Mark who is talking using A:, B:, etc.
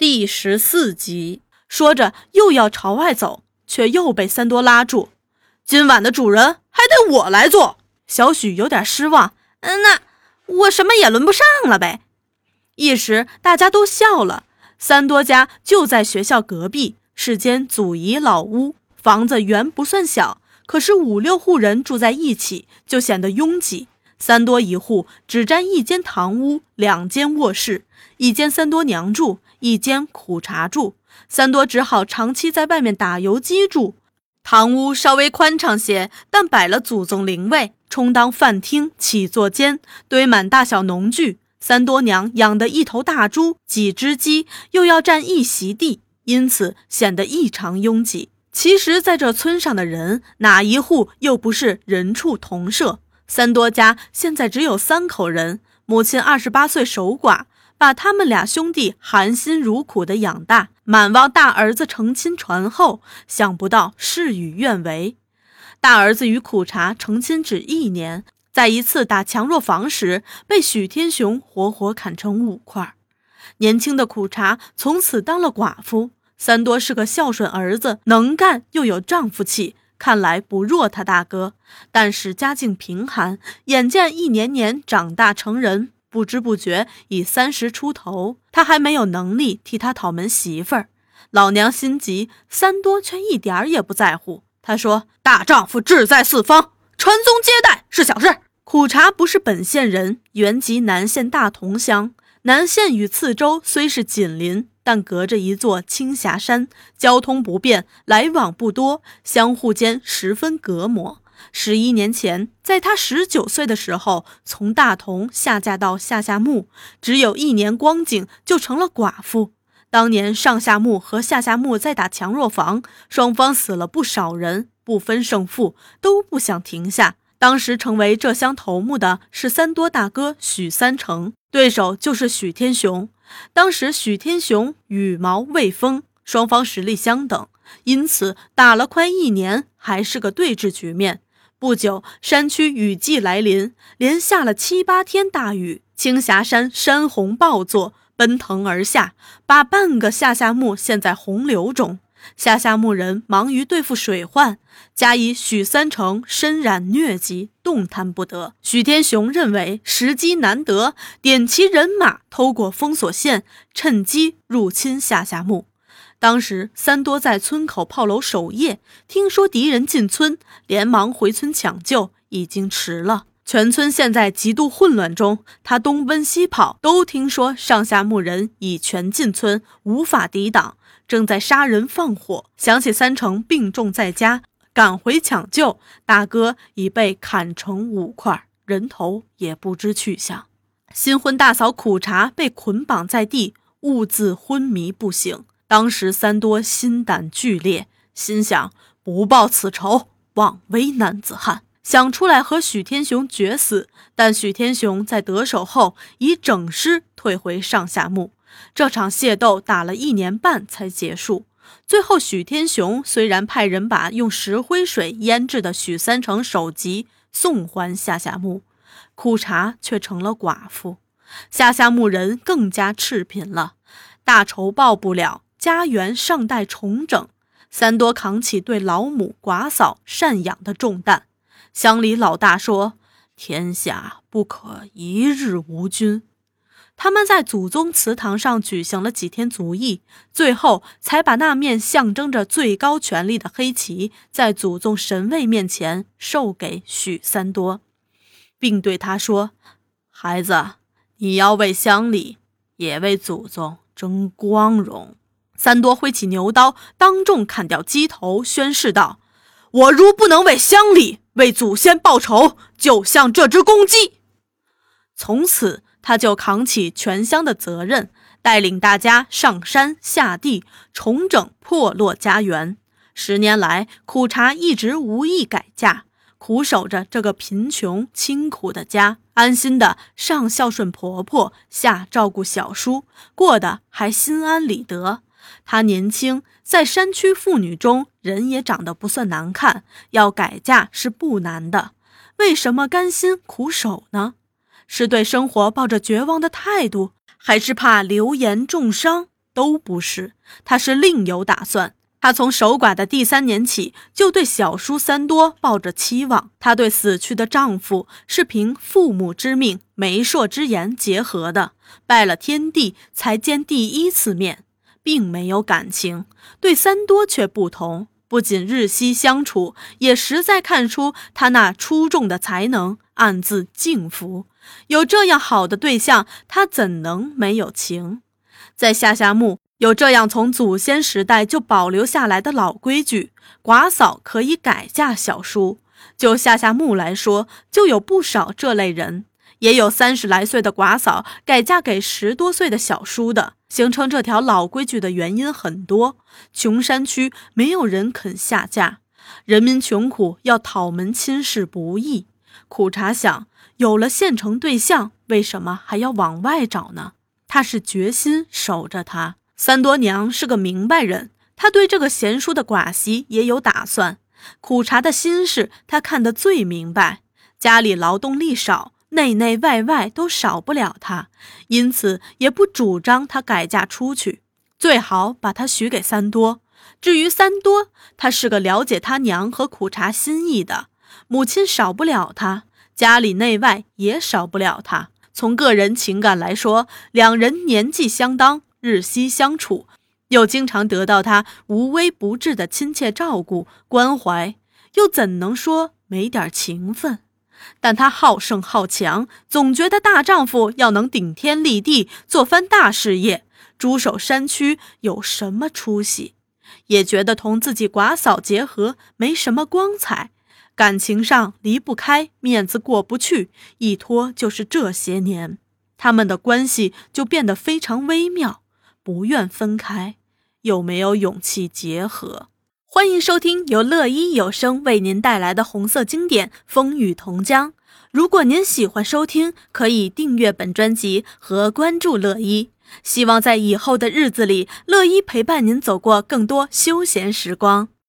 A: 第十四集，说着又要朝外走，却又被三多拉住。今晚的主人还得我来做。小许有点失望。嗯，那我什么也轮不上了呗。一时大家都笑了。三多家就在学校隔壁，是间祖遗老屋，房子原不算小，可是五六户人住在一起，就显得拥挤。三多一户只占一间堂屋，两间卧室，一间三多娘住，一间苦茶住。三多只好长期在外面打游击住。堂屋稍微宽敞些，但摆了祖宗灵位，充当饭厅、起坐间，堆满大小农具。三多娘养的一头大猪、几只鸡，又要占一席地，因此显得异常拥挤。其实，在这村上的人，哪一户又不是人畜同舍？三多家现在只有三口人，母亲二十八岁守寡，把他们俩兄弟含辛茹苦的养大，满望大儿子成亲传后，想不到事与愿违。大儿子与苦茶成亲只一年，在一次打强弱房时，被许天雄活活砍成五块。年轻的苦茶从此当了寡妇。三多是个孝顺儿子，能干又有丈夫气。看来不弱他大哥，但是家境贫寒，眼见一年年长大成人，不知不觉已三十出头，他还没有能力替他讨门媳妇儿。老娘心急，三多却一点儿也不在乎。他说：“大丈夫志在四方，传宗接代是小事。”苦茶不是本县人，原籍南县大同乡。南县与次州虽是紧邻。但隔着一座青霞山，交通不便，来往不多，相互间十分隔膜。十一年前，在他十九岁的时候，从大同下嫁到下下木，只有一年光景，就成了寡妇。当年上下木和下下木在打强弱房，双方死了不少人，不分胜负，都不想停下。当时成为这乡头目的是三多大哥许三成，对手就是许天雄。当时许天雄羽毛未丰，双方实力相等，因此打了快一年还是个对峙局面。不久，山区雨季来临，连下了七八天大雨，青霞山山洪暴作，奔腾而下，把半个下下木陷在洪流中。下夏木人忙于对付水患，加以许三成身染疟疾，动弹不得。许天雄认为时机难得，点齐人马，偷过封锁线，趁机入侵下夏木。当时三多在村口炮楼守夜，听说敌人进村，连忙回村抢救，已经迟了。全村现在极度混乱中，他东奔西跑，都听说上下木人已全进村，无法抵挡。正在杀人放火，想起三成病重在家，赶回抢救，大哥已被砍成五块，人头也不知去向。新婚大嫂苦茶被捆绑在地，兀自昏迷不醒。当时三多心胆俱裂，心想不报此仇，枉为男子汉，想出来和许天雄决死。但许天雄在得手后，以整尸退回上下墓。这场械斗打了一年半才结束。最后，许天雄虽然派人把用石灰水腌制的许三成首级送还下下墓，苦茶却成了寡妇。下下木人更加赤贫了，大仇报不了，家园尚待重整。三多扛起对老母寡嫂赡养的重担。乡里老大说：“天下不可一日无君。”他们在祖宗祠堂上举行了几天族议，最后才把那面象征着最高权力的黑旗，在祖宗神位面前授给许三多，并对他说：“孩子，你要为乡里，也为祖宗争光荣。”三多挥起牛刀，当众砍掉鸡头，宣誓道：“我如不能为乡里、为祖先报仇，就像这只公鸡。”从此。他就扛起全乡的责任，带领大家上山下地，重整破落家园。十年来，苦茶一直无意改嫁，苦守着这个贫穷清苦的家，安心的上孝顺婆婆，下照顾小叔，过得还心安理得。她年轻，在山区妇女中人也长得不算难看，要改嫁是不难的。为什么甘心苦守呢？是对生活抱着绝望的态度，还是怕流言重伤？都不是，她是另有打算。他从守寡的第三年起，就对小叔三多抱着期望。他对死去的丈夫是凭父母之命、媒妁之言结合的，拜了天地才见第一次面，并没有感情。对三多却不同，不仅日夕相处，也实在看出他那出众的才能，暗自敬服。有这样好的对象，他怎能没有情？在下夏墓。有这样从祖先时代就保留下来的老规矩，寡嫂可以改嫁小叔。就下夏墓来说，就有不少这类人，也有三十来岁的寡嫂改嫁给十多岁的小叔的。形成这条老规矩的原因很多，穷山区没有人肯下嫁，人民穷苦，要讨门亲事不易。苦茶想，有了现成对象，为什么还要往外找呢？他是决心守着他。三多娘是个明白人，她对这个贤淑的寡媳也有打算。苦茶的心事，他看得最明白。家里劳动力少，内内外外都少不了她，因此也不主张她改嫁出去，最好把她许给三多。至于三多，他是个了解他娘和苦茶心意的，母亲少不了他，家里内外也少不了他。从个人情感来说，两人年纪相当。日夕相处，又经常得到他无微不至的亲切照顾关怀，又怎能说没点情分？但他好胜好强，总觉得大丈夫要能顶天立地，做番大事业，驻守山区有什么出息？也觉得同自己寡嫂结合没什么光彩，感情上离不开，面子过不去，一拖就是这些年，他们的关系就变得非常微妙。不愿分开，又没有勇气结合。欢迎收听由乐一有声为您带来的红色经典《风雨同江》。如果您喜欢收听，可以订阅本专辑和关注乐一。希望在以后的日子里，乐一陪伴您走过更多休闲时光。